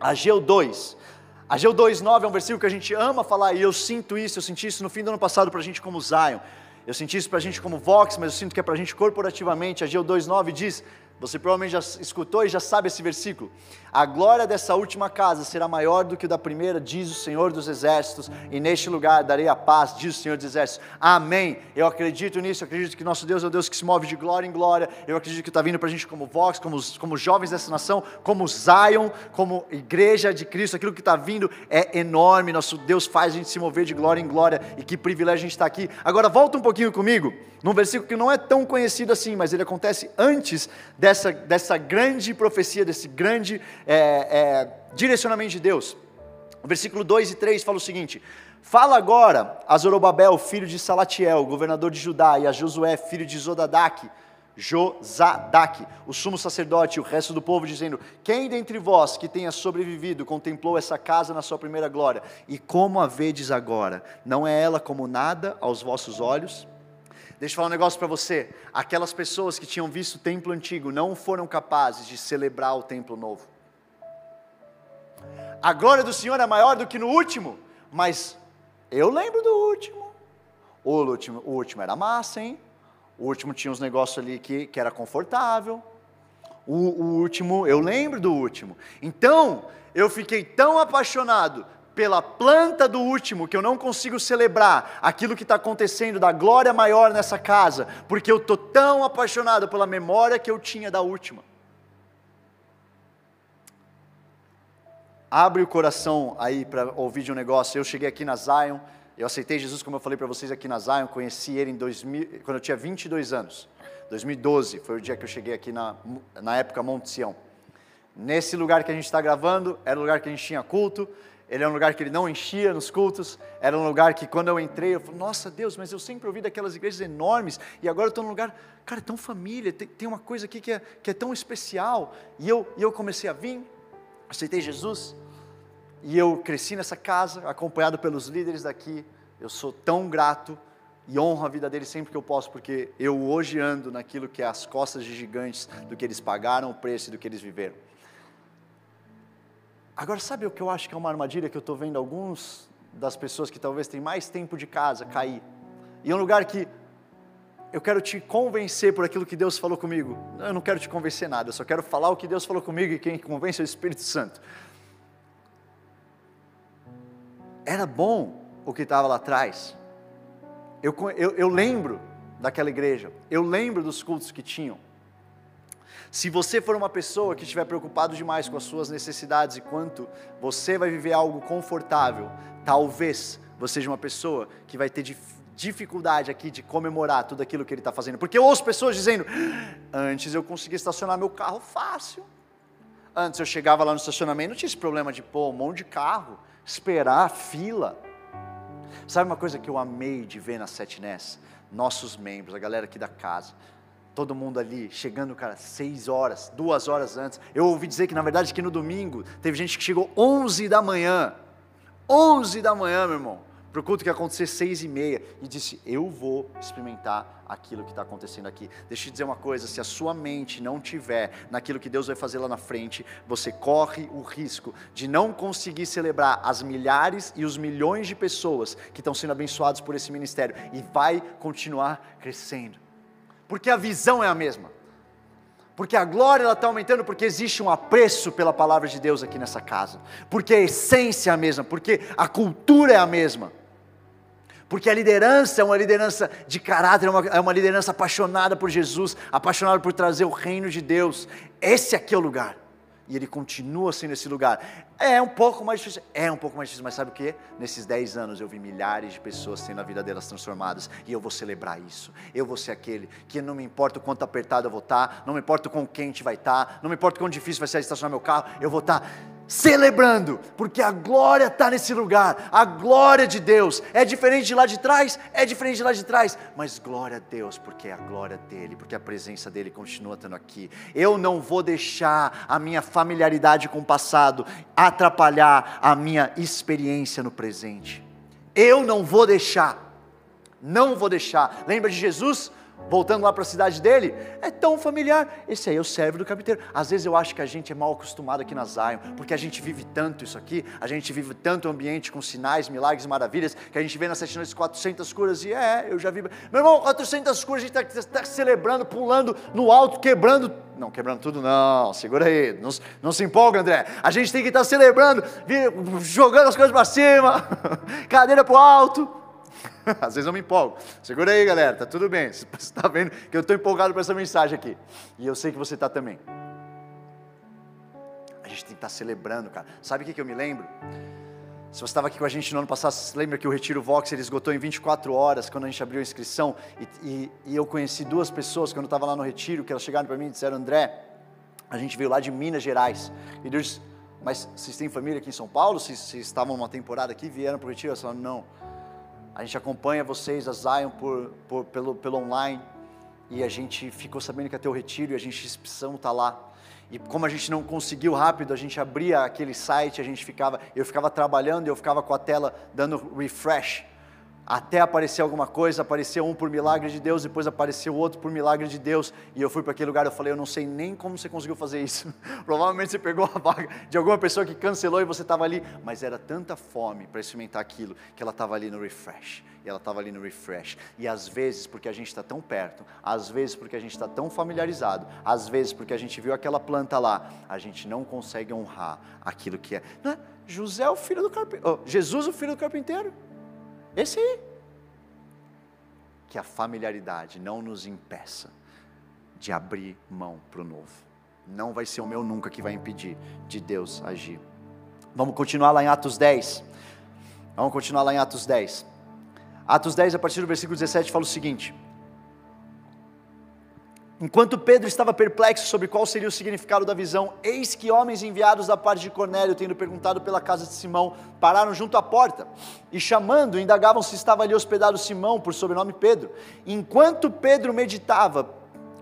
Ageu 2. Ageu 2,9 é um versículo que a gente ama falar, e eu sinto isso, eu senti isso no fim do ano passado para a gente como Zion. Eu senti isso para a gente como Vox, mas eu sinto que é para a gente corporativamente. Ageu 2,9 diz: você provavelmente já escutou e já sabe esse versículo. A glória dessa última casa será maior do que da primeira, diz o Senhor dos Exércitos, e neste lugar darei a paz, diz o Senhor dos Exércitos. Amém. Eu acredito nisso, eu acredito que nosso Deus é o Deus que se move de glória em glória. Eu acredito que está vindo para a gente como Vox, como, como jovens dessa nação, como Zion, como igreja de Cristo. Aquilo que está vindo é enorme. Nosso Deus faz a gente se mover de glória em glória, e que privilégio a gente estar tá aqui. Agora volta um pouquinho comigo, num versículo que não é tão conhecido assim, mas ele acontece antes dessa dessa, dessa grande profecia, desse grande é, é, direcionamento de Deus. O versículo 2 e 3 fala o seguinte: Fala agora a Zorobabel, filho de Salatiel, governador de Judá, e a Josué, filho de Zodadac, Josadac, o sumo sacerdote e o resto do povo, dizendo: Quem dentre vós que tenha sobrevivido contemplou essa casa na sua primeira glória? E como a vedes agora? Não é ela como nada aos vossos olhos? Deixa eu falar um negócio para você. Aquelas pessoas que tinham visto o templo antigo não foram capazes de celebrar o templo novo. A glória do Senhor é maior do que no último, mas eu lembro do último. O último, o último era massa, hein? O último tinha uns negócios ali que, que era confortável. O, o último, eu lembro do último. Então, eu fiquei tão apaixonado pela planta do último que eu não consigo celebrar aquilo que está acontecendo da glória maior nessa casa, porque eu estou tão apaixonado pela memória que eu tinha da última. Abre o coração aí para ouvir de um negócio. Eu cheguei aqui na Zion, eu aceitei Jesus, como eu falei para vocês aqui na Zion, conheci ele em 2000, quando eu tinha 22 anos. 2012 foi o dia que eu cheguei aqui na, na época Monte Sião. Nesse lugar que a gente está gravando, era o lugar que a gente tinha culto, ele era um lugar que ele não enchia nos cultos, era um lugar que quando eu entrei, eu falei, nossa Deus, mas eu sempre ouvi daquelas igrejas enormes, e agora eu estou num lugar, cara, é tão família, tem, tem uma coisa aqui que é, que é tão especial, e eu, e eu comecei a vir, aceitei Jesus, e eu cresci nessa casa, acompanhado pelos líderes daqui. Eu sou tão grato e honro a vida deles sempre que eu posso, porque eu hoje ando naquilo que é as costas de gigantes do que eles pagaram o preço e do que eles viveram. Agora, sabe o que eu acho que é uma armadilha que eu estou vendo alguns das pessoas que talvez têm mais tempo de casa cair? E é um lugar que eu quero te convencer por aquilo que Deus falou comigo. Eu não quero te convencer nada, eu só quero falar o que Deus falou comigo e quem convence é o Espírito Santo. era bom o que estava lá atrás. Eu, eu, eu lembro daquela igreja, eu lembro dos cultos que tinham. Se você for uma pessoa que estiver preocupado demais com as suas necessidades e quanto você vai viver algo confortável, talvez você seja uma pessoa que vai ter dificuldade aqui de comemorar tudo aquilo que ele está fazendo. Porque eu ouço pessoas dizendo: antes eu conseguia estacionar meu carro fácil. Antes eu chegava lá no estacionamento, não tinha esse problema de pôr um monte de carro esperar fila. Sabe uma coisa que eu amei de ver na Setness? Nossos membros, a galera aqui da casa, todo mundo ali, chegando, cara, seis horas, duas horas antes. Eu ouvi dizer que, na verdade, que no domingo, teve gente que chegou onze da manhã. Onze da manhã, meu irmão para o culto que ia acontecer seis e meia, e disse, eu vou experimentar aquilo que está acontecendo aqui. Deixa eu te dizer uma coisa, se a sua mente não tiver naquilo que Deus vai fazer lá na frente, você corre o risco de não conseguir celebrar as milhares e os milhões de pessoas que estão sendo abençoados por esse ministério, e vai continuar crescendo, porque a visão é a mesma, porque a glória está aumentando, porque existe um apreço pela palavra de Deus aqui nessa casa, porque a essência é a mesma, porque a cultura é a mesma porque a liderança é uma liderança de caráter, é uma, é uma liderança apaixonada por Jesus, apaixonada por trazer o reino de Deus. Esse aqui é o lugar. E ele continua sendo esse lugar. É um pouco mais difícil, é um pouco mais difícil, mas sabe o que? Nesses 10 anos eu vi milhares de pessoas tendo a vida delas transformadas, e eu vou celebrar isso. Eu vou ser aquele que não me importa o quanto apertado eu vou estar, não me importa o quão quente vai estar, não me importa o quão difícil vai ser estacionar meu carro, eu vou estar celebrando, porque a glória está nesse lugar, a glória de Deus. É diferente de lá de trás? É diferente de lá de trás, mas glória a Deus, porque é a glória dele, porque a presença dele continua estando aqui. Eu não vou deixar a minha familiaridade com o passado atrapalhar a minha experiência no presente. Eu não vou deixar, não vou deixar. Lembra de Jesus? Voltando lá para a cidade dele, é tão familiar. Esse aí é o servo do carpinteiro. Às vezes eu acho que a gente é mal acostumado aqui na Zion, porque a gente vive tanto isso aqui, a gente vive tanto ambiente com sinais, milagres, maravilhas, que a gente vê nas sete noites 400 curas e é, eu já vi. Meu irmão, 400 curas, a gente está tá celebrando, pulando no alto, quebrando. Não, quebrando tudo não, segura aí, não, não se empolga, André. A gente tem que estar tá celebrando, jogando as coisas para cima, *laughs* cadeira para o alto *laughs* Às vezes eu me empolgo. Segura aí, galera, tá tudo bem. *laughs* Você está vendo que eu estou empolgado para essa mensagem aqui. E eu sei que você está também. A gente tem que estar tá celebrando, cara. Sabe o que, que eu me lembro? Se você estava aqui com a gente no ano passado, você lembra que o Retiro Vox ele esgotou em 24 horas quando a gente abriu a inscrição? E, e, e eu conheci duas pessoas quando eu estava lá no Retiro, que elas chegaram para mim e disseram: André, a gente veio lá de Minas Gerais. E Deus disse: Mas vocês têm família aqui em São Paulo? Vocês, vocês estavam numa temporada aqui vieram para o Retiro? Elas falaram: Não a gente acompanha vocês, a Zion, por, por, pelo, pelo online. E a gente ficou sabendo que ter o retiro e a gente precisamos estar tá lá. E como a gente não conseguiu rápido, a gente abria aquele site, a gente ficava, eu ficava trabalhando, eu ficava com a tela dando refresh até aparecer alguma coisa, apareceu um por milagre de Deus, depois apareceu outro por milagre de Deus, e eu fui para aquele lugar, eu falei, eu não sei nem como você conseguiu fazer isso. *laughs* Provavelmente você pegou a vaga de alguma pessoa que cancelou e você estava ali, mas era tanta fome para experimentar aquilo que ela estava ali no refresh. E ela estava ali no refresh. E às vezes, porque a gente está tão perto, às vezes porque a gente está tão familiarizado, às vezes porque a gente viu aquela planta lá, a gente não consegue honrar aquilo que é. Não é? José, o filho do carpinteiro. Oh, Jesus, o filho do carpinteiro. Esse. Que a familiaridade não nos impeça de abrir mão para o novo. Não vai ser o meu nunca que vai impedir de Deus agir. Vamos continuar lá em Atos 10. Vamos continuar lá em Atos 10. Atos 10, a partir do versículo 17, fala o seguinte: Enquanto Pedro estava perplexo sobre qual seria o significado da visão, eis que homens enviados da parte de Cornélio, tendo perguntado pela casa de Simão, pararam junto à porta e, chamando, indagavam se estava ali hospedado Simão, por sobrenome Pedro. Enquanto Pedro meditava,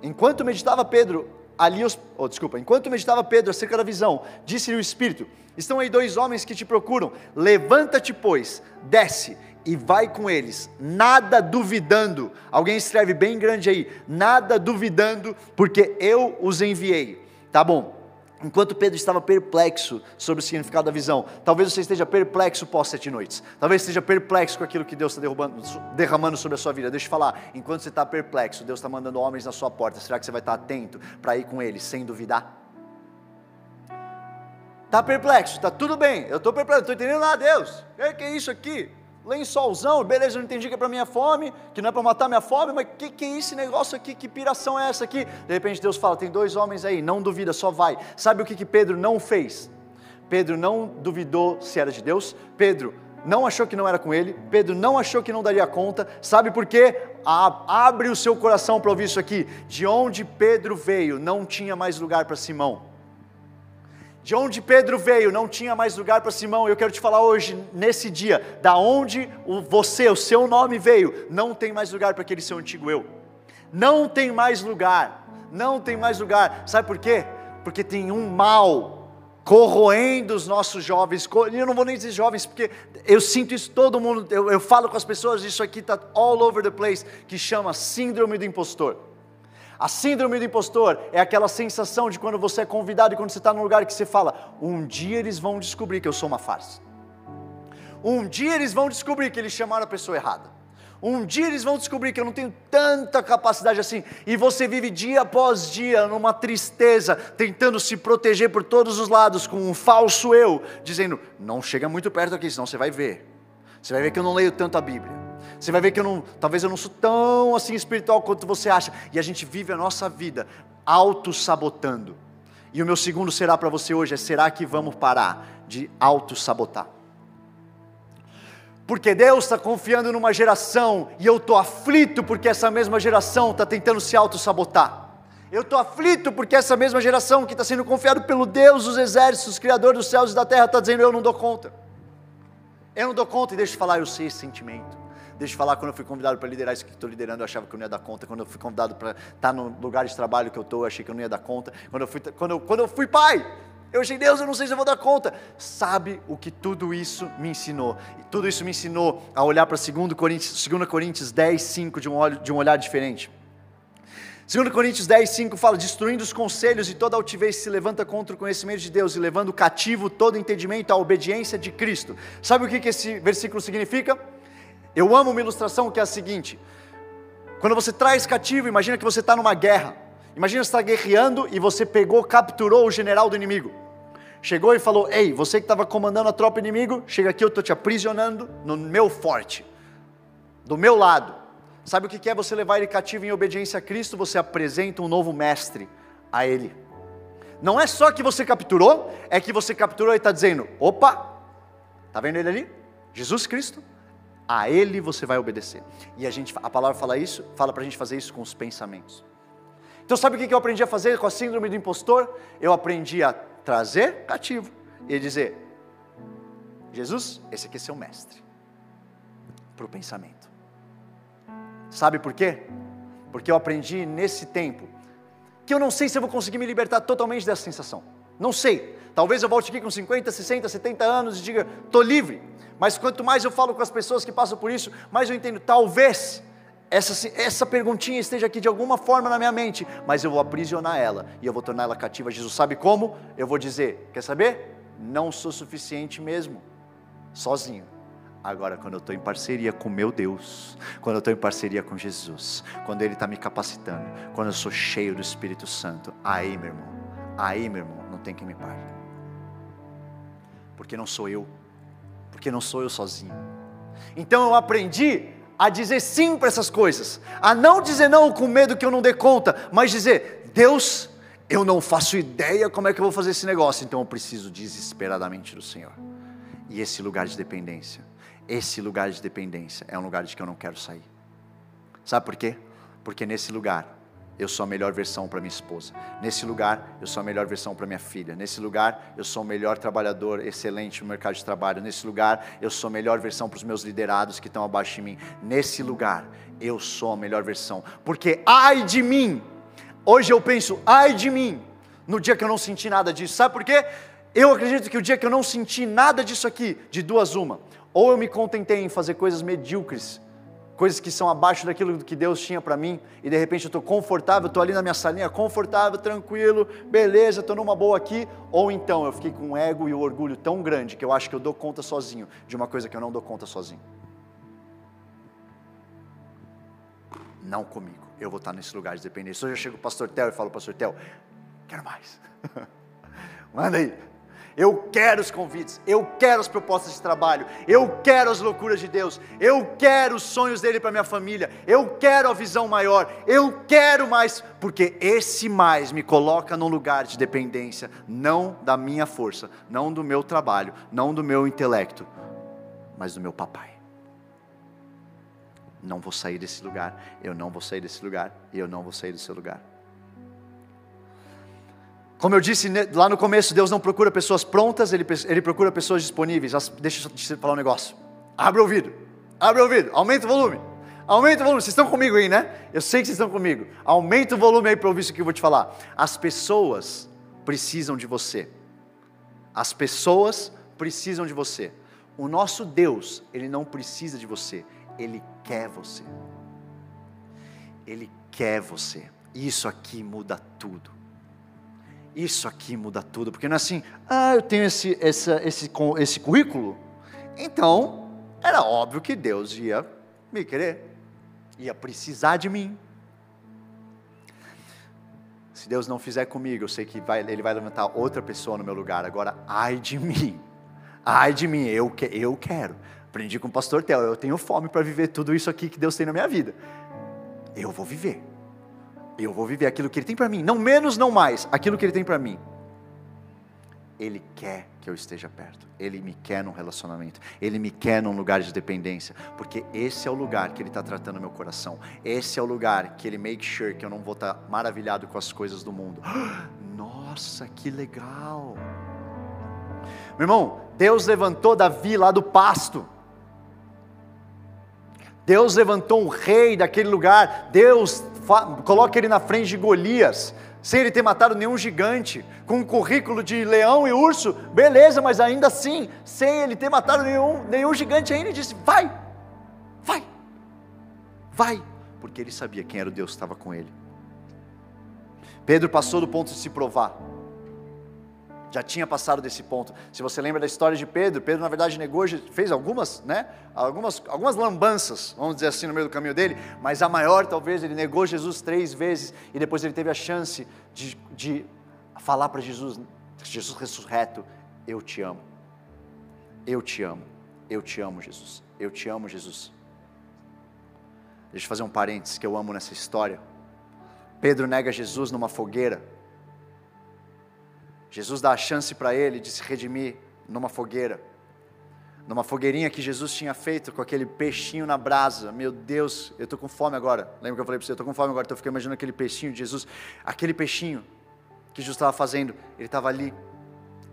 enquanto meditava Pedro ali, oh, desculpa, enquanto meditava Pedro acerca da visão, disse-lhe o Espírito: Estão aí dois homens que te procuram, levanta-te, pois, desce e vai com eles, nada duvidando. Alguém escreve bem grande aí, nada duvidando, porque eu os enviei. Tá bom. Enquanto Pedro estava perplexo sobre o significado da visão, talvez você esteja perplexo pós sete noites, talvez esteja perplexo com aquilo que Deus está derramando sobre a sua vida. Deixa eu falar, enquanto você está perplexo, Deus está mandando homens na sua porta, será que você vai estar atento para ir com eles sem duvidar? Está perplexo, está tudo bem, eu estou perplexo, não estou entendendo nada, Deus, o que é isso aqui? Lençolzão, beleza, eu não entendi que é para minha fome, que não é para matar minha fome, mas que que é esse negócio aqui? Que piração é essa aqui? De repente Deus fala: tem dois homens aí, não duvida, só vai. Sabe o que, que Pedro não fez? Pedro não duvidou se era de Deus, Pedro não achou que não era com ele, Pedro não achou que não daria conta, sabe por quê? abre o seu coração para ouvir isso aqui. De onde Pedro veio, não tinha mais lugar para Simão. De onde Pedro veio, não tinha mais lugar para Simão. Eu quero te falar hoje, nesse dia, da onde o você, o seu nome veio, não tem mais lugar para aquele seu antigo eu. Não tem mais lugar. Não tem mais lugar. Sabe por quê? Porque tem um mal corroendo os nossos jovens. Eu não vou nem dizer jovens, porque eu sinto isso todo mundo. Eu, eu falo com as pessoas, isso aqui está all over the place, que chama síndrome do impostor. A síndrome do impostor é aquela sensação de quando você é convidado e quando você está num lugar que você fala: um dia eles vão descobrir que eu sou uma farsa. Um dia eles vão descobrir que eles chamaram a pessoa errada. Um dia eles vão descobrir que eu não tenho tanta capacidade assim, e você vive dia após dia numa tristeza, tentando se proteger por todos os lados com um falso eu, dizendo: não chega muito perto aqui, senão você vai ver. Você vai ver que eu não leio tanto a Bíblia. Você vai ver que eu não, talvez eu não sou tão assim espiritual quanto você acha. E a gente vive a nossa vida auto-sabotando. E o meu segundo será para você hoje é: será que vamos parar de auto-sabotar? Porque Deus está confiando numa geração e eu estou aflito porque essa mesma geração está tentando se auto-sabotar. Eu estou aflito porque essa mesma geração que está sendo confiado pelo Deus dos exércitos, Criador dos céus e da terra, está dizendo: Eu não dou conta. Eu não dou conta, e deixa eu falar, eu sei esse sentimento. Deixa eu falar, quando eu fui convidado para liderar isso que estou liderando, eu achava que eu não ia dar conta. Quando eu fui convidado para estar tá no lugar de trabalho que eu estou, eu achei que eu não ia dar conta. Quando eu fui, quando eu, quando eu fui pai, eu achei, Deus, eu não sei se eu vou dar conta. Sabe o que tudo isso me ensinou? E tudo isso me ensinou a olhar para 2 Coríntios, 2 Coríntios 10, 5 de um, olho, de um olhar diferente. 2 Coríntios 10, 5 fala: destruindo os conselhos e toda altivez se levanta contra o conhecimento de Deus e levando cativo todo entendimento à obediência de Cristo. Sabe o que, que esse versículo significa? Eu amo uma ilustração que é a seguinte: quando você traz cativo, imagina que você está numa guerra. Imagina você está guerreando e você pegou, capturou o general do inimigo. Chegou e falou: Ei, você que estava comandando a tropa inimigo, chega aqui, eu estou te aprisionando no meu forte, do meu lado. Sabe o que é você levar ele cativo em obediência a Cristo? Você apresenta um novo mestre a ele. Não é só que você capturou, é que você capturou e está dizendo: opa, está vendo ele ali? Jesus Cristo, a Ele você vai obedecer. E a, gente, a palavra fala isso, fala para a gente fazer isso com os pensamentos. Então sabe o que eu aprendi a fazer com a síndrome do impostor? Eu aprendi a trazer cativo e dizer: Jesus, esse aqui é seu mestre. Para o pensamento. Sabe por quê? Porque eu aprendi nesse tempo que eu não sei se eu vou conseguir me libertar totalmente dessa sensação. Não sei. Talvez eu volte aqui com 50, 60, 70 anos e diga, estou livre. Mas quanto mais eu falo com as pessoas que passam por isso, mais eu entendo, talvez essa, essa perguntinha esteja aqui de alguma forma na minha mente, mas eu vou aprisionar ela e eu vou tornar ela cativa. Jesus sabe como? Eu vou dizer: quer saber? Não sou suficiente mesmo, sozinho. Agora, quando eu estou em parceria com meu Deus, quando eu estou em parceria com Jesus, quando Ele está me capacitando, quando eu sou cheio do Espírito Santo, aí, meu irmão, aí, meu irmão, não tem quem me pare. Porque não sou eu, porque não sou eu sozinho. Então eu aprendi a dizer sim para essas coisas, a não dizer não com medo que eu não dê conta, mas dizer: Deus, eu não faço ideia como é que eu vou fazer esse negócio, então eu preciso desesperadamente do Senhor. E esse lugar de dependência, esse lugar de dependência é um lugar de que eu não quero sair. Sabe por quê? Porque nesse lugar eu sou a melhor versão para minha esposa. Nesse lugar, eu sou a melhor versão para minha filha. Nesse lugar, eu sou o melhor trabalhador, excelente no mercado de trabalho. Nesse lugar, eu sou a melhor versão para os meus liderados que estão abaixo de mim. Nesse lugar, eu sou a melhor versão. Porque ai de mim, hoje eu penso, ai de mim, no dia que eu não senti nada disso. Sabe por quê? Eu acredito que o dia que eu não senti nada disso aqui, de duas uma, ou eu me contentei em fazer coisas medíocres coisas que são abaixo daquilo que Deus tinha para mim, e de repente eu estou confortável, estou ali na minha salinha, confortável, tranquilo, beleza, estou numa boa aqui, ou então eu fiquei com o ego e o orgulho tão grande que eu acho que eu dou conta sozinho de uma coisa que eu não dou conta sozinho. Não comigo, eu vou estar nesse lugar de dependência. Hoje eu chego para o pastor Tel e falo, pastor Tel, quero mais. *laughs* Manda aí, eu quero os convites, eu quero as propostas de trabalho, eu quero as loucuras de Deus, eu quero os sonhos dele para minha família, eu quero a visão maior, eu quero mais, porque esse mais me coloca num lugar de dependência, não da minha força, não do meu trabalho, não do meu intelecto, mas do meu papai. Não vou sair desse lugar, eu não vou sair desse lugar, eu não vou sair seu lugar. Como eu disse lá no começo, Deus não procura pessoas prontas, Ele, ele procura pessoas disponíveis. Deixa eu te falar um negócio. Abre o ouvido, abre o ouvido, aumenta o volume. Aumenta o volume, vocês estão comigo aí, né? Eu sei que vocês estão comigo. Aumenta o volume aí para ouvir isso que eu vou te falar. As pessoas precisam de você. As pessoas precisam de você. O nosso Deus, Ele não precisa de você, Ele quer você. Ele quer você. Isso aqui muda tudo. Isso aqui muda tudo, porque não é assim, ah, eu tenho esse, essa, esse, esse currículo, então era óbvio que Deus ia me querer, ia precisar de mim. Se Deus não fizer comigo, eu sei que vai, Ele vai levantar outra pessoa no meu lugar. Agora, ai de mim, ai de mim, eu, eu quero. Aprendi com o pastor Theo, eu tenho fome para viver tudo isso aqui que Deus tem na minha vida. Eu vou viver. Eu vou viver aquilo que Ele tem para mim, não menos, não mais, aquilo que Ele tem para mim. Ele quer que eu esteja perto, Ele me quer num relacionamento, Ele me quer num lugar de dependência, porque esse é o lugar que Ele está tratando meu coração, esse é o lugar que Ele make sure que eu não vou estar tá maravilhado com as coisas do mundo. *gasps* Nossa, que legal! Meu irmão, Deus levantou Davi lá do pasto, Deus levantou um rei daquele lugar, Deus coloca ele na frente de Golias, sem ele ter matado nenhum gigante, com um currículo de leão e urso, beleza, mas ainda assim, sem ele ter matado nenhum, nenhum gigante ainda, ele disse: vai, vai, vai, porque ele sabia quem era o Deus que estava com ele. Pedro passou do ponto de se provar já tinha passado desse ponto. Se você lembra da história de Pedro, Pedro na verdade negou, fez algumas, né, algumas, algumas lambanças, vamos dizer assim, no meio do caminho dele, mas a maior talvez ele negou Jesus três vezes e depois ele teve a chance de, de falar para Jesus, Jesus ressurreto, eu te amo, eu te amo, eu te amo Jesus, eu te amo Jesus. Deixa eu fazer um parênteses que eu amo nessa história. Pedro nega Jesus numa fogueira Jesus dá a chance para ele de se redimir numa fogueira, numa fogueirinha que Jesus tinha feito com aquele peixinho na brasa. Meu Deus, eu estou com fome agora. Lembra que eu falei para você? Eu estou com fome agora, estou ficando imaginando aquele peixinho de Jesus. Aquele peixinho que Jesus estava fazendo, ele estava ali.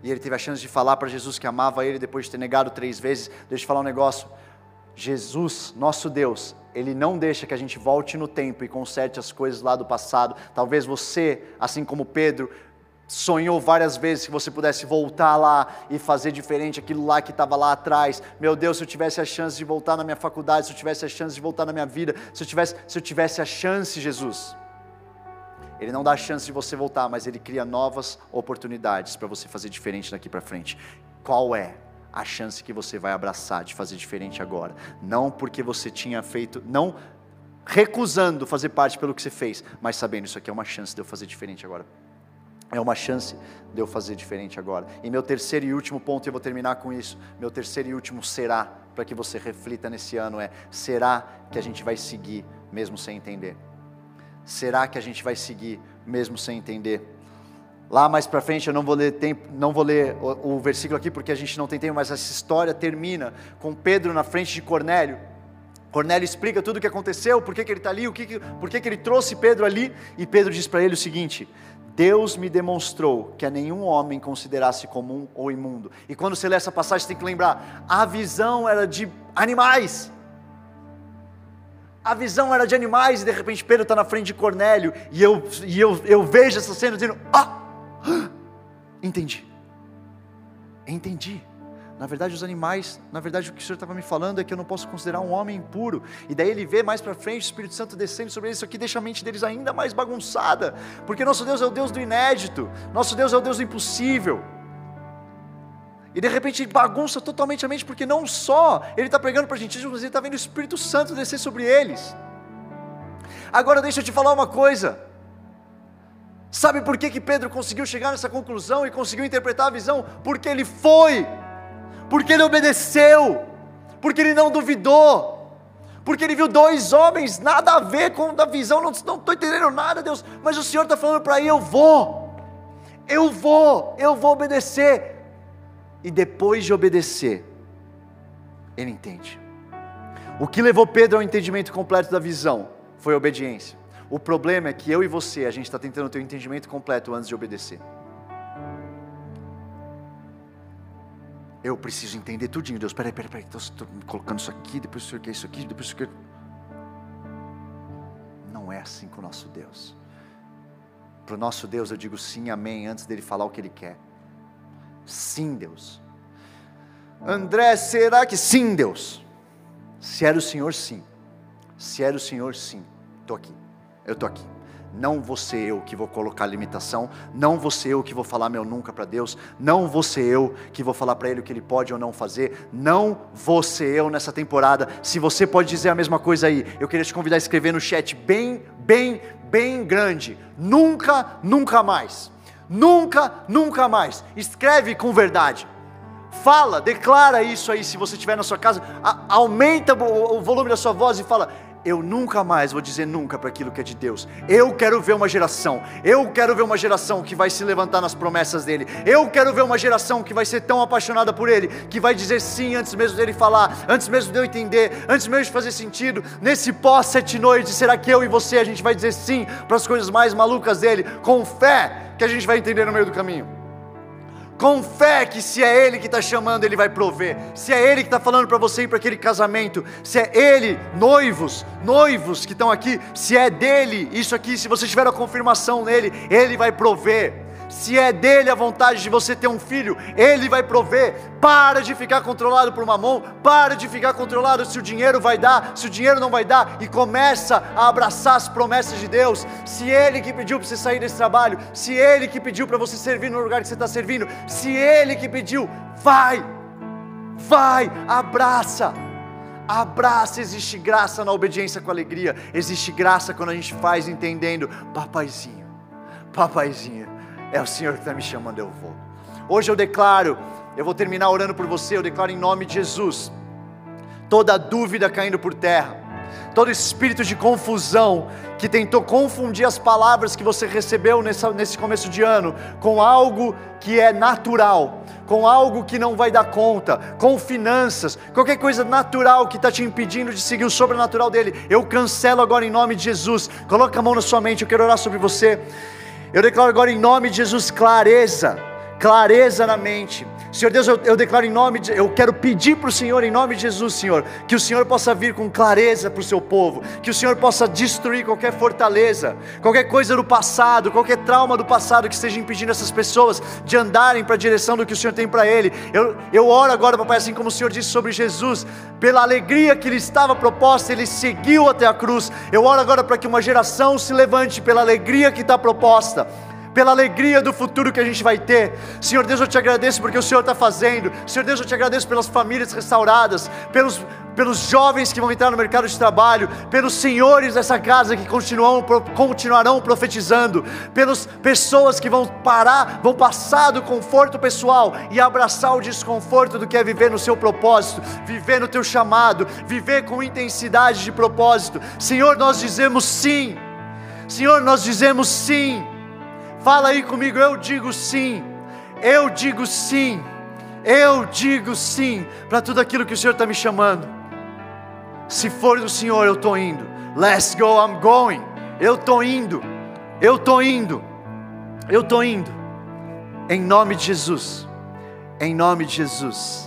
E ele teve a chance de falar para Jesus que amava ele depois de ter negado três vezes. Deixa eu falar um negócio. Jesus, nosso Deus, Ele não deixa que a gente volte no tempo e conserte as coisas lá do passado. Talvez você, assim como Pedro, sonhou várias vezes que você pudesse voltar lá e fazer diferente aquilo lá que estava lá atrás. Meu Deus, se eu tivesse a chance de voltar na minha faculdade, se eu tivesse a chance de voltar na minha vida, se eu tivesse, se eu tivesse a chance, Jesus. Ele não dá a chance de você voltar, mas ele cria novas oportunidades para você fazer diferente daqui para frente. Qual é a chance que você vai abraçar de fazer diferente agora? Não porque você tinha feito, não recusando fazer parte pelo que você fez, mas sabendo isso aqui é uma chance de eu fazer diferente agora. É uma chance de eu fazer diferente agora. E meu terceiro e último ponto, e eu vou terminar com isso. Meu terceiro e último será, para que você reflita nesse ano, é: será que a gente vai seguir mesmo sem entender? Será que a gente vai seguir mesmo sem entender? Lá mais para frente eu não vou ler tempo, não vou ler o, o versículo aqui porque a gente não tem tempo, mas essa história termina com Pedro na frente de Cornélio. Cornélio explica tudo o que aconteceu, por que, que ele está ali, o que, por que, que ele trouxe Pedro ali, e Pedro diz para ele o seguinte: Deus me demonstrou que a nenhum homem considerasse comum ou imundo. E quando você lê essa passagem, você tem que lembrar: a visão era de animais. A visão era de animais, e de repente Pedro está na frente de Cornélio, e eu, e eu, eu vejo essa cena dizendo: Ah, entendi, entendi. Na verdade, os animais, na verdade, o que o Senhor estava me falando é que eu não posso considerar um homem impuro. E daí ele vê mais para frente o Espírito Santo descendo sobre eles, isso aqui deixa a mente deles ainda mais bagunçada. Porque nosso Deus é o Deus do inédito, nosso Deus é o Deus do impossível. E de repente ele bagunça totalmente a mente, porque não só ele está pregando para a gente, mas ele está vendo o Espírito Santo descer sobre eles. Agora deixa eu te falar uma coisa. Sabe por que, que Pedro conseguiu chegar nessa conclusão e conseguiu interpretar a visão? Porque ele foi porque ele obedeceu, porque ele não duvidou, porque ele viu dois homens, nada a ver com a visão, não estou entendendo nada, Deus, mas o Senhor está falando para aí, eu vou, eu vou, eu vou obedecer, e depois de obedecer, ele entende. O que levou Pedro ao entendimento completo da visão foi a obediência. O problema é que eu e você, a gente está tentando ter o um entendimento completo antes de obedecer. Eu preciso entender tudinho. Deus, peraí, peraí, peraí. Então, estou colocando isso aqui, depois o senhor quer isso aqui, depois o senhor quer. Não é assim com o nosso Deus. Para o nosso Deus eu digo sim, amém, antes dele falar o que ele quer. Sim, Deus. André, será que sim, Deus? Se era o Senhor, sim. Se era o Senhor, sim. Estou aqui. Eu estou aqui. Não ser eu que vou colocar limitação, não ser eu que vou falar meu nunca para Deus, não ser eu que vou falar para Ele o que Ele pode ou não fazer, não ser eu nessa temporada. Se você pode dizer a mesma coisa aí, eu queria te convidar a escrever no chat bem, bem, bem grande: nunca, nunca mais. Nunca, nunca mais. Escreve com verdade. Fala, declara isso aí se você estiver na sua casa, aumenta o volume da sua voz e fala: eu nunca mais vou dizer nunca para aquilo que é de Deus. Eu quero ver uma geração, eu quero ver uma geração que vai se levantar nas promessas dele. Eu quero ver uma geração que vai ser tão apaixonada por ele, que vai dizer sim antes mesmo dele falar, antes mesmo de eu entender, antes mesmo de fazer sentido. Nesse pós sete noites, será que eu e você a gente vai dizer sim para as coisas mais malucas dele, com fé que a gente vai entender no meio do caminho? Com fé que se é Ele que está chamando, Ele vai prover. Se é Ele que está falando para você ir para aquele casamento, se é Ele, noivos, noivos que estão aqui, se é dele, isso aqui, se você tiver a confirmação nele, Ele vai prover se é dele a vontade de você ter um filho, ele vai prover. Para de ficar controlado por uma mão, para de ficar controlado se o dinheiro vai dar, se o dinheiro não vai dar, e começa a abraçar as promessas de Deus. Se ele que pediu para você sair desse trabalho, se ele que pediu para você servir no lugar que você está servindo, se ele que pediu, vai, vai, abraça. Abraça, existe graça na obediência com alegria, existe graça quando a gente faz entendendo, papaizinho, papaizinho, é o Senhor que está me chamando, eu vou. Hoje eu declaro, eu vou terminar orando por você, eu declaro em nome de Jesus, toda dúvida caindo por terra, todo espírito de confusão que tentou confundir as palavras que você recebeu nessa, nesse começo de ano com algo que é natural, com algo que não vai dar conta, com finanças, qualquer coisa natural que está te impedindo de seguir o sobrenatural dele, eu cancelo agora em nome de Jesus. Coloca a mão na sua mente, eu quero orar sobre você. Eu declaro agora em nome de Jesus clareza, clareza na mente, Senhor Deus, eu, eu declaro em nome de, eu quero pedir para o Senhor, em nome de Jesus, Senhor, que o Senhor possa vir com clareza para o seu povo, que o Senhor possa destruir qualquer fortaleza, qualquer coisa do passado, qualquer trauma do passado que esteja impedindo essas pessoas de andarem para a direção do que o Senhor tem para ele. Eu, eu oro agora, papai, assim como o Senhor disse sobre Jesus, pela alegria que lhe estava proposta, ele seguiu até a cruz. Eu oro agora para que uma geração se levante pela alegria que está proposta pela alegria do futuro que a gente vai ter. Senhor Deus, eu te agradeço porque o Senhor está fazendo. Senhor Deus, eu te agradeço pelas famílias restauradas, pelos, pelos jovens que vão entrar no mercado de trabalho, pelos senhores dessa casa que continuam, continuarão profetizando, pelas pessoas que vão parar, vão passar do conforto pessoal e abraçar o desconforto do que é viver no seu propósito, viver no teu chamado, viver com intensidade de propósito. Senhor, nós dizemos sim. Senhor, nós dizemos sim. Fala aí comigo, eu digo sim. Eu digo sim. Eu digo sim para tudo aquilo que o Senhor está me chamando. Se for do Senhor, eu estou indo. Let's go, I'm going. Eu estou indo. Eu estou indo. Eu estou indo. Em nome de Jesus. Em nome de Jesus.